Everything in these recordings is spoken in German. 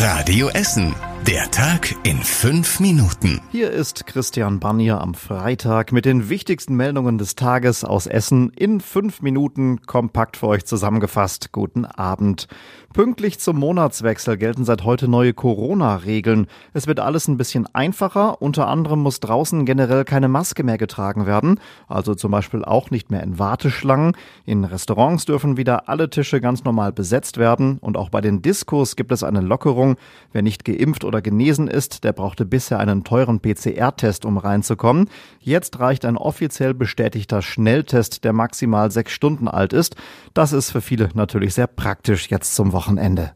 Radio Essen. Der Tag in fünf Minuten. Hier ist Christian Bannier am Freitag mit den wichtigsten Meldungen des Tages aus Essen in fünf Minuten kompakt für euch zusammengefasst. Guten Abend. Pünktlich zum Monatswechsel gelten seit heute neue Corona-Regeln. Es wird alles ein bisschen einfacher. Unter anderem muss draußen generell keine Maske mehr getragen werden. Also zum Beispiel auch nicht mehr in Warteschlangen. In Restaurants dürfen wieder alle Tische ganz normal besetzt werden. Und auch bei den Diskos gibt es eine Lockerung. Wer nicht geimpft oder genesen ist, der brauchte bisher einen teuren PCR-Test, um reinzukommen. Jetzt reicht ein offiziell bestätigter Schnelltest, der maximal sechs Stunden alt ist. Das ist für viele natürlich sehr praktisch jetzt zum Wochenende.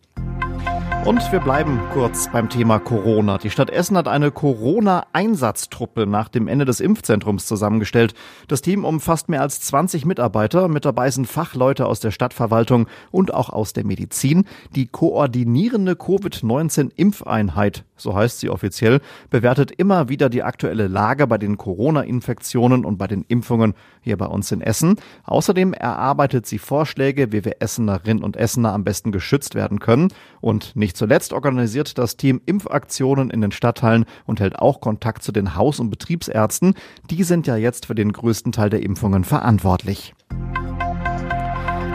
Und wir bleiben kurz beim Thema Corona. Die Stadt Essen hat eine Corona-Einsatztruppe nach dem Ende des Impfzentrums zusammengestellt. Das Team umfasst mehr als 20 Mitarbeiter. Mit dabei sind Fachleute aus der Stadtverwaltung und auch aus der Medizin. Die koordinierende Covid-19-Impfeinheit, so heißt sie offiziell, bewertet immer wieder die aktuelle Lage bei den Corona-Infektionen und bei den Impfungen hier bei uns in Essen. Außerdem erarbeitet sie Vorschläge, wie wir Essenerinnen und Essener am besten geschützt werden können. Und nicht nicht zuletzt organisiert das Team Impfaktionen in den Stadtteilen und hält auch Kontakt zu den Haus- und Betriebsärzten. Die sind ja jetzt für den größten Teil der Impfungen verantwortlich.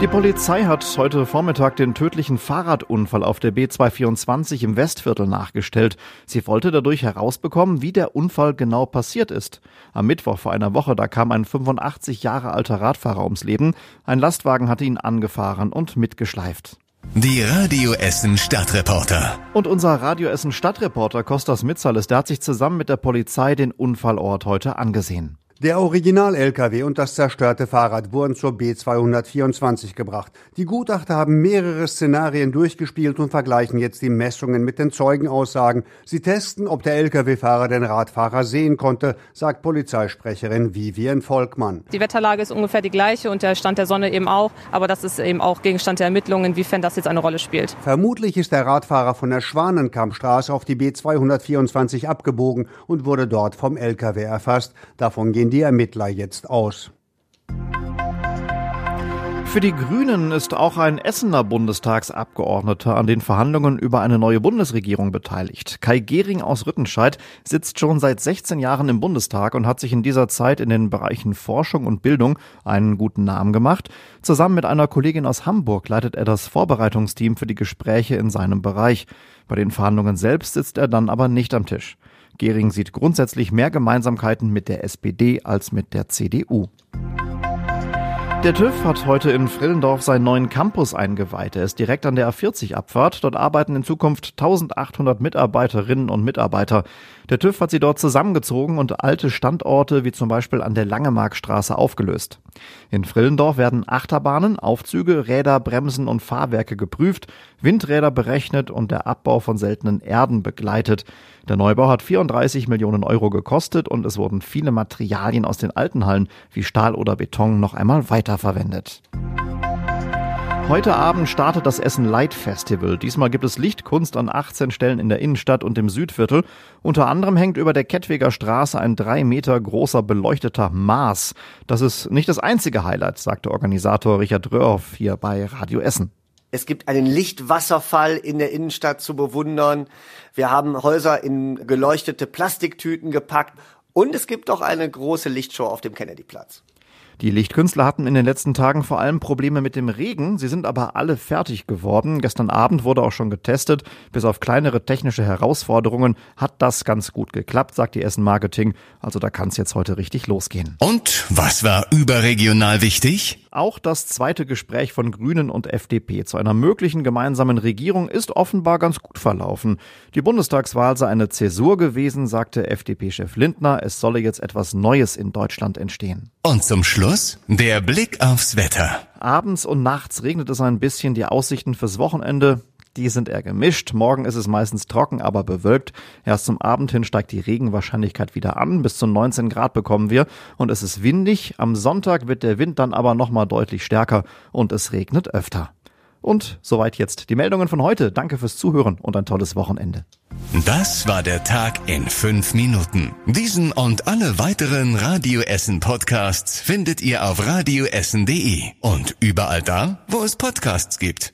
Die Polizei hat heute Vormittag den tödlichen Fahrradunfall auf der B224 im Westviertel nachgestellt. Sie wollte dadurch herausbekommen, wie der Unfall genau passiert ist. Am Mittwoch vor einer Woche, da kam ein 85 Jahre alter Radfahrer ums Leben. Ein Lastwagen hatte ihn angefahren und mitgeschleift. Die Radio Essen Stadtreporter. Und unser Radio Essen Stadtreporter Kostas Mitzales, der hat sich zusammen mit der Polizei den Unfallort heute angesehen. Der Original-LKW und das zerstörte Fahrrad wurden zur B224 gebracht. Die Gutachter haben mehrere Szenarien durchgespielt und vergleichen jetzt die Messungen mit den Zeugenaussagen. Sie testen, ob der LKW-Fahrer den Radfahrer sehen konnte, sagt Polizeisprecherin Vivian Volkmann. Die Wetterlage ist ungefähr die gleiche und der Stand der Sonne eben auch, aber das ist eben auch Gegenstand der Ermittlungen, inwiefern das jetzt eine Rolle spielt. Vermutlich ist der Radfahrer von der Schwanenkampstraße auf die B224 abgebogen und wurde dort vom LKW erfasst. Davon gehen die Ermittler jetzt aus. Für die Grünen ist auch ein Essener Bundestagsabgeordneter an den Verhandlungen über eine neue Bundesregierung beteiligt. Kai Gehring aus Rüttenscheid sitzt schon seit 16 Jahren im Bundestag und hat sich in dieser Zeit in den Bereichen Forschung und Bildung einen guten Namen gemacht. Zusammen mit einer Kollegin aus Hamburg leitet er das Vorbereitungsteam für die Gespräche in seinem Bereich. Bei den Verhandlungen selbst sitzt er dann aber nicht am Tisch. Gehring sieht grundsätzlich mehr Gemeinsamkeiten mit der SPD als mit der CDU. Der TÜV hat heute in Frillendorf seinen neuen Campus eingeweiht. Er ist direkt an der A40-Abfahrt. Dort arbeiten in Zukunft 1800 Mitarbeiterinnen und Mitarbeiter. Der TÜV hat sie dort zusammengezogen und alte Standorte wie zum Beispiel an der Langemarkstraße aufgelöst. In Frillendorf werden Achterbahnen, Aufzüge, Räder, Bremsen und Fahrwerke geprüft, Windräder berechnet und der Abbau von seltenen Erden begleitet. Der Neubau hat 34 Millionen Euro gekostet und es wurden viele Materialien aus den alten Hallen wie Stahl oder Beton noch einmal weiterverwendet. Heute Abend startet das Essen Light Festival. Diesmal gibt es Lichtkunst an 18 Stellen in der Innenstadt und im Südviertel. Unter anderem hängt über der Kettwiger Straße ein drei Meter großer beleuchteter Mars. Das ist nicht das einzige Highlight, sagte Organisator Richard Röhrhoff hier bei Radio Essen. Es gibt einen Lichtwasserfall in der Innenstadt zu bewundern. Wir haben Häuser in geleuchtete Plastiktüten gepackt. Und es gibt auch eine große Lichtshow auf dem Kennedyplatz. Die Lichtkünstler hatten in den letzten Tagen vor allem Probleme mit dem Regen. Sie sind aber alle fertig geworden. Gestern Abend wurde auch schon getestet. Bis auf kleinere technische Herausforderungen hat das ganz gut geklappt, sagt die Essen Marketing. Also da kann es jetzt heute richtig losgehen. Und was war überregional wichtig? Auch das zweite Gespräch von Grünen und FDP zu einer möglichen gemeinsamen Regierung ist offenbar ganz gut verlaufen. Die Bundestagswahl sei eine Zäsur gewesen, sagte FDP-Chef Lindner. Es solle jetzt etwas Neues in Deutschland entstehen. Und zum Schluss der Blick aufs Wetter. Abends und nachts regnet es ein bisschen. Die Aussichten fürs Wochenende die sind eher gemischt. Morgen ist es meistens trocken, aber bewölkt. Erst zum Abend hin steigt die Regenwahrscheinlichkeit wieder an. Bis zu 19 Grad bekommen wir. Und es ist windig. Am Sonntag wird der Wind dann aber nochmal deutlich stärker und es regnet öfter. Und soweit jetzt die Meldungen von heute. Danke fürs Zuhören und ein tolles Wochenende. Das war der Tag in fünf Minuten. Diesen und alle weiteren Radio Essen Podcasts findet ihr auf radioessen.de und überall da, wo es Podcasts gibt.